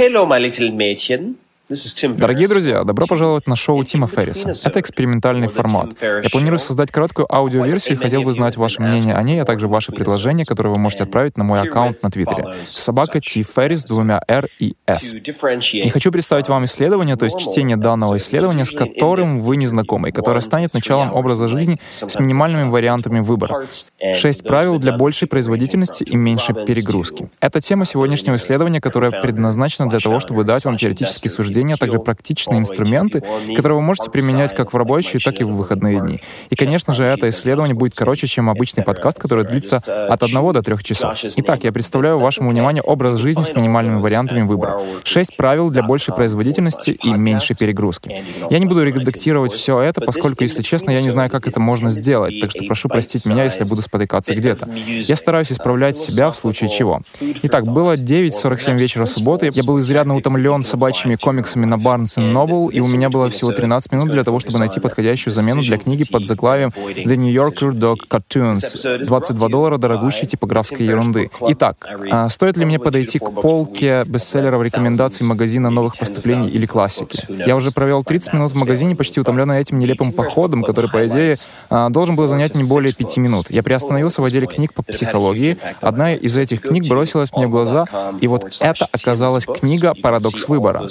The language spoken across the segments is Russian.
Hello, my little Mädchen. Дорогие друзья, добро пожаловать на шоу Тима Ферриса. Это экспериментальный формат. Я планирую создать короткую аудиоверсию и хотел бы знать ваше мнение о ней, а также ваши предложения, которые вы можете отправить на мой аккаунт на Твиттере. Собака Ти Феррис двумя R и S. И хочу представить вам исследование, то есть чтение данного исследования, с которым вы не знакомы, и которое станет началом образа жизни с минимальными вариантами выбора. Шесть правил для большей производительности и меньшей перегрузки. Это тема сегодняшнего исследования, которое предназначено для того, чтобы дать вам теоретические суждения а также практичные инструменты, которые вы можете применять как в рабочие, так и в выходные дни. И, конечно же, это исследование будет короче, чем обычный подкаст, который длится от одного до трех часов. Итак, я представляю вашему вниманию образ жизни с минимальными вариантами выбора. Шесть правил для большей производительности и меньшей перегрузки. Я не буду редактировать все это, поскольку, если честно, я не знаю, как это можно сделать, так что прошу простить меня, если я буду спотыкаться где-то. Я стараюсь исправлять себя в случае чего. Итак, было 9.47 вечера субботы. Я был изрядно утомлен собачьими комиксами комиксами на Barnes Noble, и у меня было всего 13 минут для того, чтобы найти подходящую замену для книги под заглавием The New Yorker Dog Cartoons. 22 доллара дорогущей типографской ерунды. Итак, а стоит ли мне подойти к полке бестселлеров рекомендаций магазина новых поступлений или классики? Я уже провел 30 минут в магазине, почти утомленный этим нелепым походом, который, по идее, а, должен был занять не более 5 минут. Я приостановился в отделе книг по психологии. Одна из этих книг бросилась мне в глаза, и вот это оказалась книга «Парадокс выбора»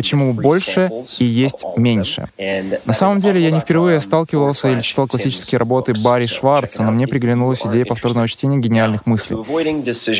почему больше и есть меньше. На самом деле, я не впервые сталкивался или читал классические работы Барри Шварца, но мне приглянулась идея повторного чтения гениальных мыслей.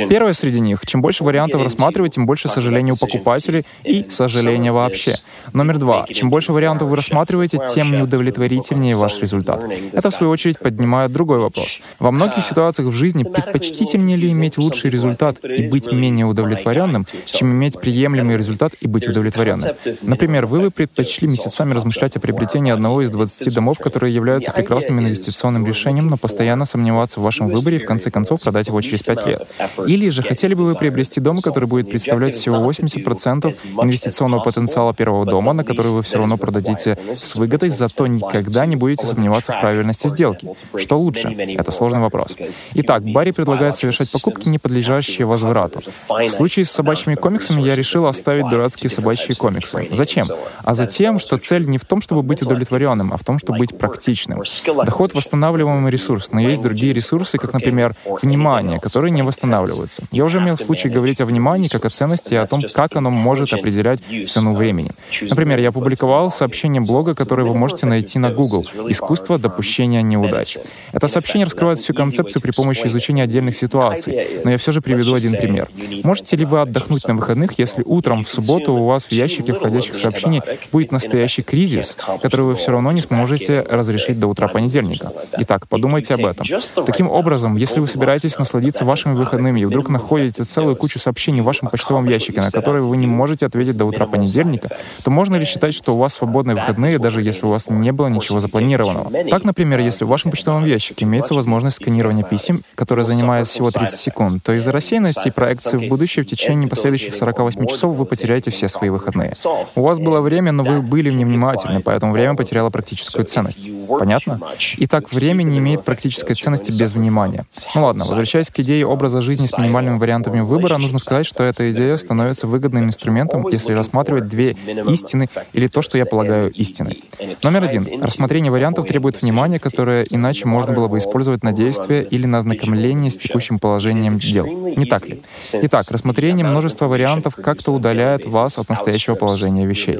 Первое среди них — чем больше вариантов рассматривать, тем больше сожаления у покупателей и сожаления вообще. Номер два — чем больше вариантов вы рассматриваете, тем неудовлетворительнее ваш результат. Это, в свою очередь, поднимает другой вопрос. Во многих ситуациях в жизни предпочтительнее ли иметь лучший результат и быть менее удовлетворенным, чем иметь приемлемый результат и быть удовлетворенным? Например, вы бы предпочли месяцами размышлять о приобретении одного из 20 домов, которые являются прекрасным инвестиционным решением, но постоянно сомневаться в вашем выборе и в конце концов продать его через 5 лет. Или же хотели бы вы приобрести дом, который будет представлять всего 80% инвестиционного потенциала первого дома, на который вы все равно продадите с выгодой, зато никогда не будете сомневаться в правильности сделки. Что лучше? Это сложный вопрос. Итак, Барри предлагает совершать покупки, не подлежащие возврату. В случае с собачьими комиксами я решил оставить дурацкие собачьи комиксы комиксы. Зачем? А затем, что цель не в том, чтобы быть удовлетворенным, а в том, чтобы быть практичным. Доход — восстанавливаемый ресурс, но есть другие ресурсы, как, например, внимание, которые не восстанавливаются. Я уже имел случай говорить о внимании как о ценности и о том, как оно может определять цену времени. Например, я опубликовал сообщение блога, которое вы можете найти на Google «Искусство допущения неудач». Это сообщение раскрывает всю концепцию при помощи изучения отдельных ситуаций, но я все же приведу один пример. Можете ли вы отдохнуть на выходных, если утром в субботу у вас в ящике потоке входящих сообщений будет настоящий кризис, который вы все равно не сможете разрешить до утра понедельника. Итак, подумайте об этом. Таким образом, если вы собираетесь насладиться вашими выходными и вдруг находите целую кучу сообщений в вашем почтовом ящике, на которые вы не можете ответить до утра понедельника, то можно ли считать, что у вас свободные выходные, даже если у вас не было ничего запланированного? Так, например, если в вашем почтовом ящике имеется возможность сканирования писем, которая занимает всего 30 секунд, то из-за рассеянности и проекции в будущее в течение последующих 48 часов вы потеряете все свои выходные. У вас было время, но вы были невнимательны, поэтому время потеряло практическую ценность. Понятно? Итак, время не имеет практической ценности без внимания. Ну ладно, возвращаясь к идее образа жизни с минимальными вариантами выбора, нужно сказать, что эта идея становится выгодным инструментом, если рассматривать две истины или то, что я полагаю истиной. Номер один. Рассмотрение вариантов требует внимания, которое иначе можно было бы использовать на действие или на ознакомление с текущим положением дел. Не так ли? Итак, рассмотрение множества вариантов как-то удаляет вас от настоящего положения вещей.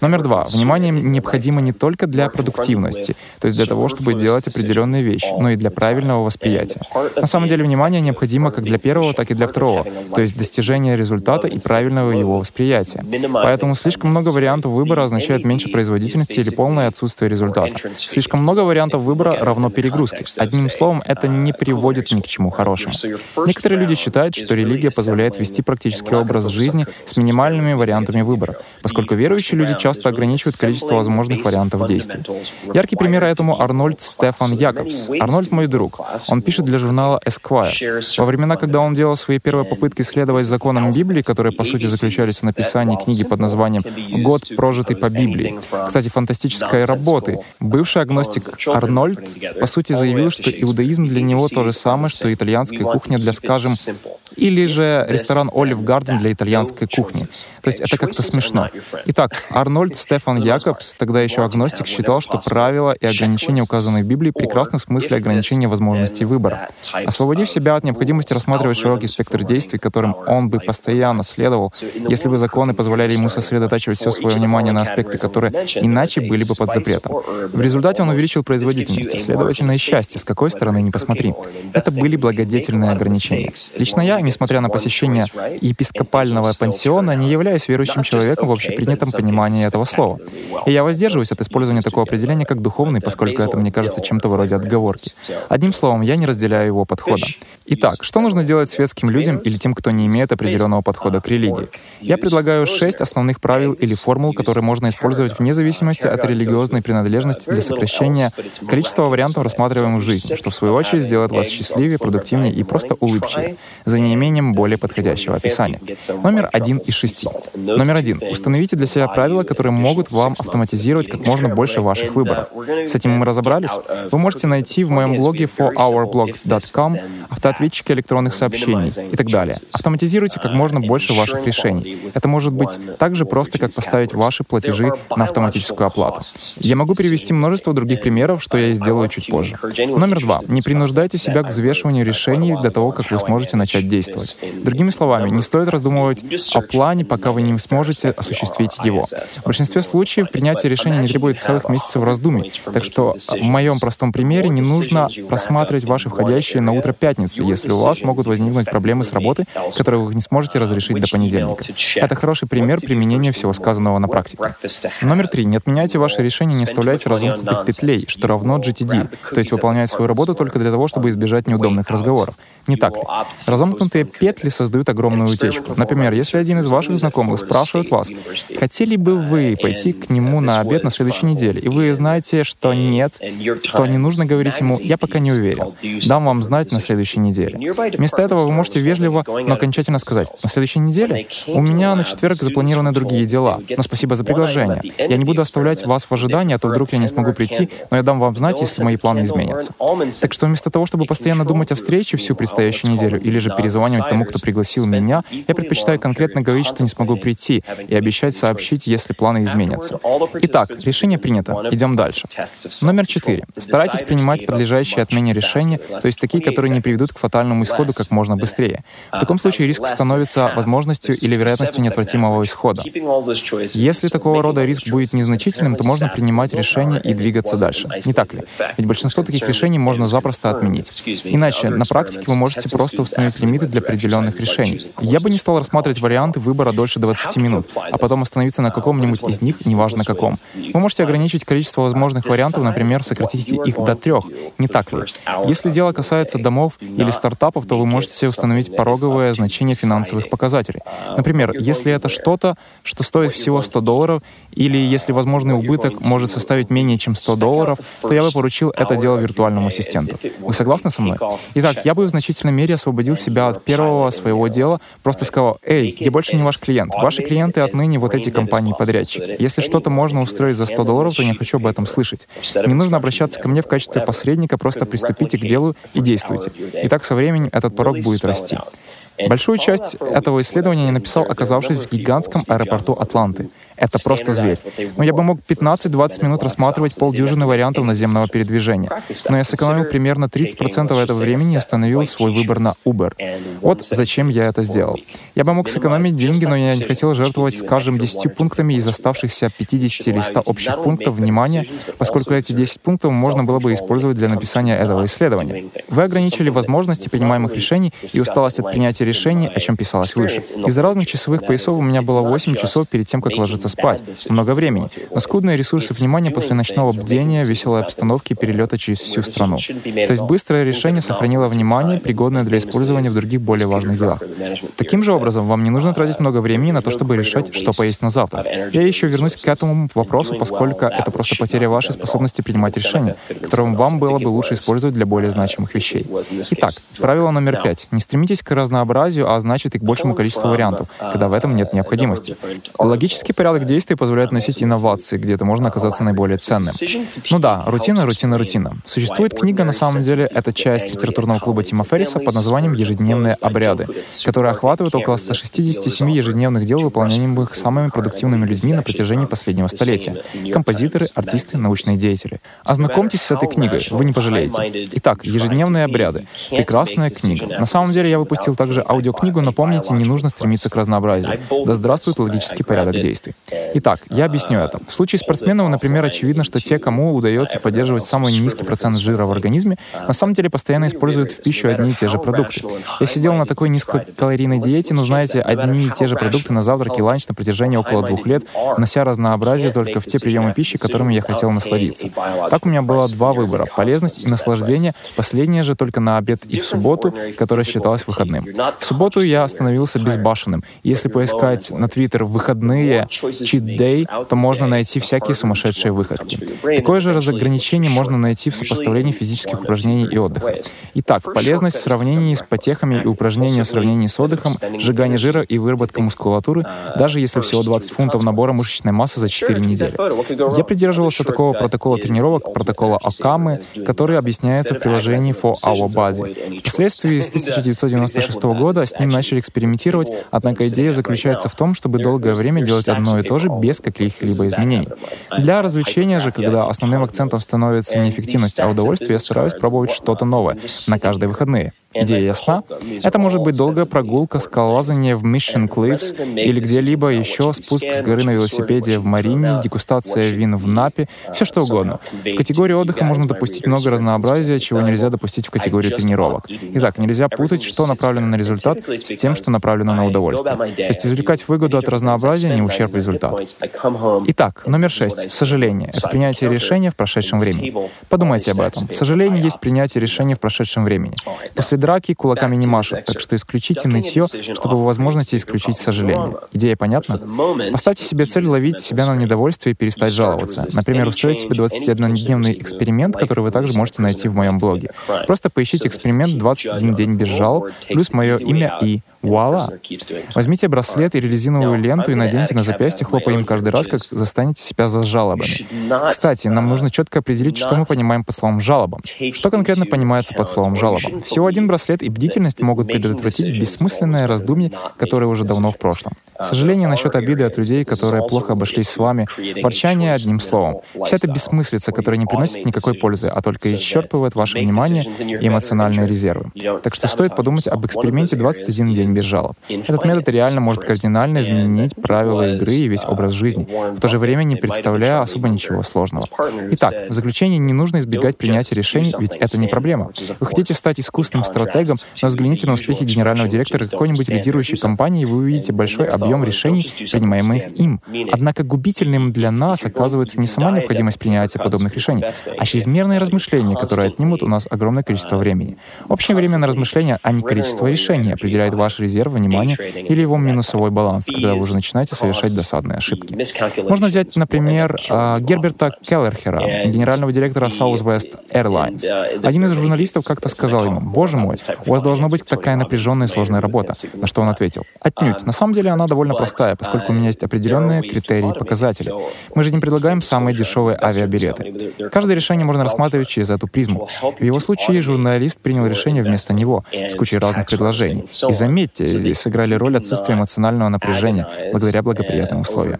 Номер два. Внимание необходимо не только для продуктивности, то есть для того, чтобы делать определенные вещи, но и для правильного восприятия. На самом деле внимание необходимо как для первого, так и для второго, то есть достижения результата и правильного его восприятия. Поэтому слишком много вариантов выбора означает меньше производительности или полное отсутствие результата. Слишком много вариантов выбора равно перегрузке. Одним словом, это не приводит ни к чему хорошему. Некоторые люди считают, что религия позволяет вести практический образ жизни с минимальными вариантами выбора. Поскольку верующие люди часто ограничивают количество возможных вариантов действий. Яркий пример этому Арнольд Стефан Якобс. Арнольд мой друг. Он пишет для журнала Esquire. Во времена, когда он делал свои первые попытки следовать законам Библии, которые, по сути, заключались в написании книги под названием «Год, прожитый по Библии». Кстати, фантастической работы. Бывший агностик Арнольд, по сути, заявил, что иудаизм для него то же самое, что итальянская кухня для, скажем, или же ресторан Olive Garden для итальянской кухни. То есть это как-то смешно. Итак, Арнольд Стефан Якобс, тогда еще агностик, считал, что правила и ограничения, указанные в Библии, прекрасны в смысле ограничения возможностей выбора. Освободив себя от необходимости рассматривать широкий спектр действий, которым он бы постоянно следовал, если бы законы позволяли ему сосредотачивать все свое внимание на аспекты, которые иначе были бы под запретом. В результате он увеличил производительность, следовательно, и счастье, с какой стороны не посмотри. Это были благодетельные ограничения. Лично я, несмотря на посещение епископального пансиона, не являюсь верующим человеком в общепринятом понимании этого слова. И я воздерживаюсь от использования такого определения, как духовный, поскольку это мне кажется чем-то вроде отговорки. Одним словом, я не разделяю его подхода. Итак, что нужно делать светским людям или тем, кто не имеет определенного подхода к религии? Я предлагаю шесть основных правил или формул, которые можно использовать вне зависимости от религиозной принадлежности для сокращения количества вариантов, рассматриваемых в жизни, что в свою очередь сделает вас счастливее, продуктивнее и просто улыбчивее, за неимением более подходящего описания. Номер один из шести. Номер один. Установите для себя правила, которые могут вам автоматизировать как можно больше ваших выборов. С этим мы разобрались. Вы можете найти в моем блоге forOurblog.com автоответчики электронных сообщений и так далее. Автоматизируйте как можно больше ваших решений. Это может быть так же просто, как поставить ваши платежи на автоматическую оплату. Я могу привести множество других примеров, что я и сделаю чуть позже. Номер два. Не принуждайте себя к взвешиванию решений до того, как вы сможете начать действовать. Другими словами, не стоит раздумывать о плане, пока вы не сможете осуществить его. В большинстве случаев принятие решения не требует целых месяцев раздумий, так что в моем простом примере не нужно просматривать ваши входящие на утро пятницы, если у вас могут возникнуть проблемы с работой, которые вы не сможете разрешить до понедельника. Это хороший пример применения всего сказанного на практике. Номер три. Не отменяйте ваши решения, не оставляйте разомкнутых петлей, что равно GTD, то есть выполнять свою работу только для того, чтобы избежать неудобных разговоров. Не так ли? Разомкнутые петли создают огромную утечку. Например, если один из ваших знакомых спрашивает вас, хотели бы вы пойти к нему на обед на следующей неделе, и вы знаете, что нет, то не нужно говорить ему. «я пока не уверен, дам вам знать на следующей неделе». Вместо этого вы можете вежливо, но окончательно сказать «на следующей неделе у меня на четверг запланированы другие дела, но спасибо за приглашение. Я не буду оставлять вас в ожидании, а то вдруг я не смогу прийти, но я дам вам знать, если мои планы изменятся». Так что вместо того, чтобы постоянно думать о встрече всю предстоящую неделю или же перезванивать тому, кто пригласил меня, я предпочитаю конкретно говорить, что не смогу прийти, и обещать сообщить, если планы изменятся. Итак, решение принято. Идем дальше. Номер четыре. Старайтесь принимать подлежащие отмене решения, то есть такие, которые не приведут к фатальному исходу как можно быстрее. В таком случае риск становится возможностью или вероятностью неотвратимого исхода. Если такого рода риск будет незначительным, то можно принимать решение и двигаться дальше. Не так ли? Ведь большинство таких решений можно запросто отменить. Иначе, на практике вы можете просто установить лимиты для определенных решений. Я бы не стал рассматривать варианты выбора дольше 20 минут, а потом остановиться на каком-нибудь из них, неважно каком. Вы можете ограничить количество возможных вариантов, например, сократить их до трех. Не так ли? Если дело касается домов или стартапов, то вы можете установить пороговое значение финансовых показателей. Например, если это что-то, что стоит всего 100 долларов, или если возможный убыток может составить менее чем 100 долларов, то я бы поручил это дело виртуальному ассистенту. Вы согласны со мной? Итак, я бы в значительной мере освободил себя от первого своего дела, просто сказал, «Эй, я больше не ваш клиент. Ваши клиенты отныне вот эти компании-подрядчики. Если что-то можно устроить за 100 долларов, то не хочу об этом слышать. Не нужно обращаться ко мне в качестве посредника, просто приступите к делу и действуйте. И так со временем этот порог будет расти. Большую часть этого исследования я написал, оказавшись в гигантском аэропорту Атланты. Это просто зверь. Но я бы мог 15-20 минут рассматривать полдюжины вариантов наземного передвижения. Но я сэкономил примерно 30% этого времени и остановил свой выбор на Uber. Вот зачем я это сделал. Я бы мог сэкономить деньги, но я не хотел жертвовать, скажем, 10 пунктами из оставшихся 50 листа общих пунктов внимания, поскольку эти 10 пунктов можно было бы использовать для написания этого исследования. Вы ограничили возможности принимаемых решений и усталость от принятия принятия решений, о чем писалось выше. Из-за разных часовых поясов у меня было 8 часов перед тем, как ложиться спать. Много времени. Но скудные ресурсы внимания после ночного бдения, веселой обстановки, перелета через всю страну. То есть быстрое решение сохранило внимание, пригодное для использования в других более важных делах. Таким же образом, вам не нужно тратить много времени на то, чтобы решать, что поесть на завтра. Я еще вернусь к этому вопросу, поскольку это просто потеря вашей способности принимать решения, которые вам было бы лучше использовать для более значимых вещей. Итак, правило номер пять. Не стремитесь к разнообразию, а значит и к большему количеству вариантов, когда в этом нет необходимости. Логический порядок действий позволяет носить инновации, где это можно оказаться наиболее ценным. Ну да, рутина, рутина, рутина. Существует книга, на самом деле, это часть литературного клуба Тима Ферриса под названием «Ежедневные обряды», которая охватывает около 167 ежедневных дел, выполняемых самыми продуктивными людьми на протяжении последнего столетия. Композиторы, артисты, научные деятели. Ознакомьтесь с этой книгой, вы не пожалеете. Итак, «Ежедневные обряды». Прекрасная книга. На самом деле я выпустил также аудиокнигу, но помните, не нужно стремиться к разнообразию. Да здравствует логический порядок действий. Итак, я объясню это. В случае спортсменов, например, очевидно, что те, кому удается поддерживать самый низкий процент жира в организме, на самом деле постоянно используют в пищу одни и те же продукты. Я сидел на такой низкокалорийной диете, но знаете, одни и те же продукты на завтрак и ланч на протяжении около двух лет, нося разнообразие только в те приемы пищи, которыми я хотел насладиться. Так у меня было два выбора — полезность и наслаждение, последнее же только на обед и в субботу, которая считалась выходным. В субботу я становился безбашенным. Если поискать на Твиттер «выходные», «cheat day», то можно найти всякие сумасшедшие выходки. Такое же разограничение можно найти в сопоставлении физических упражнений и отдыха. Итак, полезность в сравнении с потехами и упражнения в сравнении с отдыхом, сжигание жира и выработка мускулатуры, даже если всего 20 фунтов набора мышечной массы за 4 недели. Я придерживался такого протокола тренировок, протокола Окамы, который объясняется в приложении For Our Body. Впоследствии с 1996 года с ним начали экспериментировать, однако идея заключается в том, чтобы долгое время делать одно и то же без каких-либо изменений. Для развлечения же, когда основным акцентом становится не эффективность, а удовольствие, я стараюсь пробовать что-то новое на каждые выходные. Идея ясна? Это может быть долгая прогулка, скалолазание в Mission Cliffs или где-либо еще, спуск с горы на велосипеде в Марине, дегустация вин в Напе, все что угодно. В категории отдыха можно допустить много разнообразия, чего нельзя допустить в категории тренировок. Итак, нельзя путать, что направлено на результат, с тем, что направлено на удовольствие. То есть извлекать выгоду от разнообразия не ущерб результату. Итак, номер шесть. Сожаление. Это принятие решения в прошедшем времени. Подумайте об этом. Сожаление есть принятие решения в прошедшем времени. После драки кулаками не машут, так что исключите нытье, чтобы по возможности исключить сожаление. Идея понятна? Поставьте себе цель ловить себя на недовольстве и перестать жаловаться. Например, устроить себе 21-дневный эксперимент, который вы также можете найти в моем блоге. Просто поищите эксперимент «21 день без жалоб» плюс мое имя и Вуаля! Возьмите браслет или резиновую ленту и наденьте на запястье, хлопая им каждый раз, как застанете себя за жалобами. Кстати, нам нужно четко определить, что мы понимаем под словом «жалоба». Что конкретно понимается под словом «жалоба»? Всего один браслет и бдительность могут предотвратить бессмысленное раздумье, которое уже давно в прошлом. Сожаление насчет обиды от людей, которые плохо обошлись с вами, ворчание одним словом. Вся эта бессмыслица, которая не приносит никакой пользы, а только исчерпывает ваше внимание и эмоциональные резервы. Так что стоит подумать об эксперименте 21 день без жалоб. Этот метод реально может кардинально изменить правила игры и весь образ жизни, в то же время не представляя особо ничего сложного. Итак, в заключение не нужно избегать принятия решений, ведь это не проблема. Вы хотите стать искусственным стратегом, но взгляните на успехи генерального директора какой-нибудь лидирующей компании, и вы увидите большой объем решений, принимаемых им. Однако губительным для нас оказывается не сама необходимость принятия подобных решений, а чрезмерные размышления, которые отнимут у нас огромное количество времени. Общее время на размышления, а не количество решений, определяет ваш резерв внимания или его минусовой баланс, когда вы уже начинаете совершать досадные ошибки. Можно взять, например, а, Герберта Келлерхера, генерального директора Southwest Airlines. Один из журналистов как-то сказал ему, «Боже мой, у вас должна быть такая напряженная и сложная работа». На что он ответил, «Отнюдь. На самом деле она довольно простая, поскольку у меня есть определенные критерии и показатели. Мы же не предлагаем самые дешевые авиабилеты. Каждое решение можно рассматривать через эту призму. В его случае журналист принял решение вместо него с кучей разных предложений. И заметьте, здесь сыграли роль отсутствия эмоционального напряжения благодаря благоприятным условиям.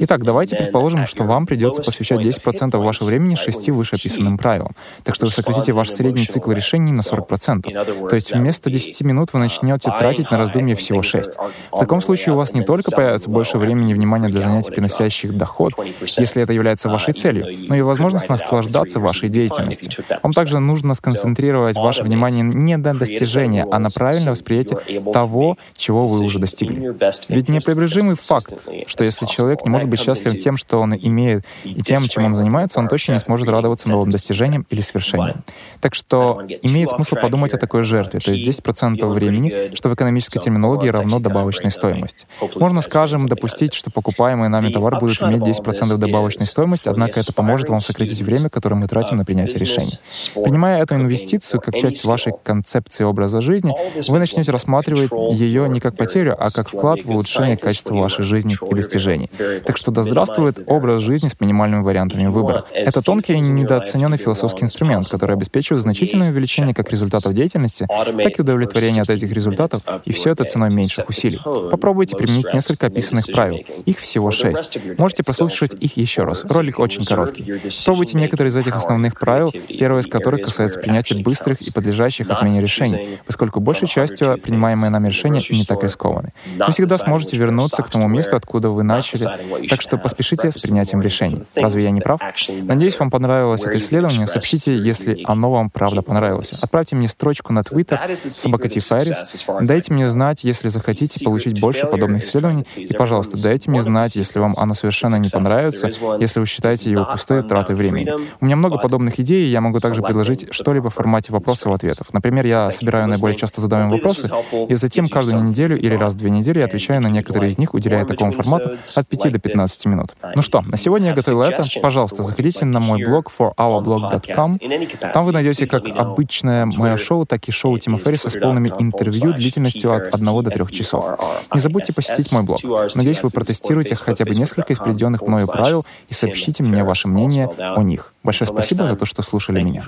Итак, давайте предположим, что вам придется посвящать 10% вашего времени шести вышеописанным правилам. Так что вы сократите ваш средний цикл решений на 40%. То есть вместо 10 минут вы начнете тратить на раздумье всего 6. В таком случае у вас не только появится больше времени и внимания для занятий, приносящих доход, если это является вашей целью, но и возможность наслаждаться вашей деятельностью. Вам также нужно сконцентрировать ваше внимание не на достижении, а на правильное восприятие того, чего вы уже достигли. Ведь непребрежимый факт, что если человек не может быть счастлив тем, что он имеет, и тем, чем он занимается, он точно не сможет радоваться новым достижениям или свершениям. Так что имеет смысл подумать о такой жертве, то есть 10% времени, что в экономической терминологии равно добавочной стоимости. Можно, скажем, допустить, что покупаемый нами товар будет иметь 10% добавочной стоимости, однако это поможет вам сократить время, которое мы тратим на принятие решения. Принимая эту инвестицию как часть вашей концепции образа жизни, вы начнете рассматривать ее не как потерю, а как вклад в улучшение качества вашей жизни и достижений. Так что да здравствует образ жизни с минимальными вариантами выбора. Это тонкий и недооцененный философский инструмент, который обеспечивает значительное увеличение как результатов деятельности, так и удовлетворение от этих результатов, и все это ценой меньших усилий. Попробуйте применить несколько описанных правил. Их всего шесть. Можете прослушать их еще раз. Ролик очень короткий. Пробуйте некоторые из этих основных правил, первое из которых касается принятия быстрых и подлежащих отмене решений, поскольку большей частью принимаемые нами решения не так рискованы. Вы всегда сможете вернуться к тому месту, откуда вы начали, так что поспешите с принятием решений. Разве я не прав? Надеюсь, вам понравилось это исследование. Сообщите, если оно вам правда понравилось. Отправьте мне строчку на Twitter собакатифайрис. Дайте мне знать, если захотите получить больше подобных исследований. И, пожалуйста, дайте мне знать, если вам оно совершенно не понравится, если вы считаете его пустой тратой времени. У меня много подобных идей, и я могу также предложить что-либо в формате вопросов-ответов. Например, я собираю наиболее часто задаваемые вопросы, и затем каждую неделю или раз в две недели я отвечаю на некоторые из них, уделяя такому формату от 5 до 15 минут. Ну что, на сегодня я готовил это. Пожалуйста, заходите на мой блог forourblog.com. Там вы найдете как обычное мое шоу, так и шоу Тима Ферриса с полными интервью длительностью от 1 до 3 часов. Не забудьте посетить мой блог. Надеюсь, вы протестируете хотя бы несколько из приведенных мною правил и сообщите мне ваше мнение о них. Большое спасибо за то, что слушали меня.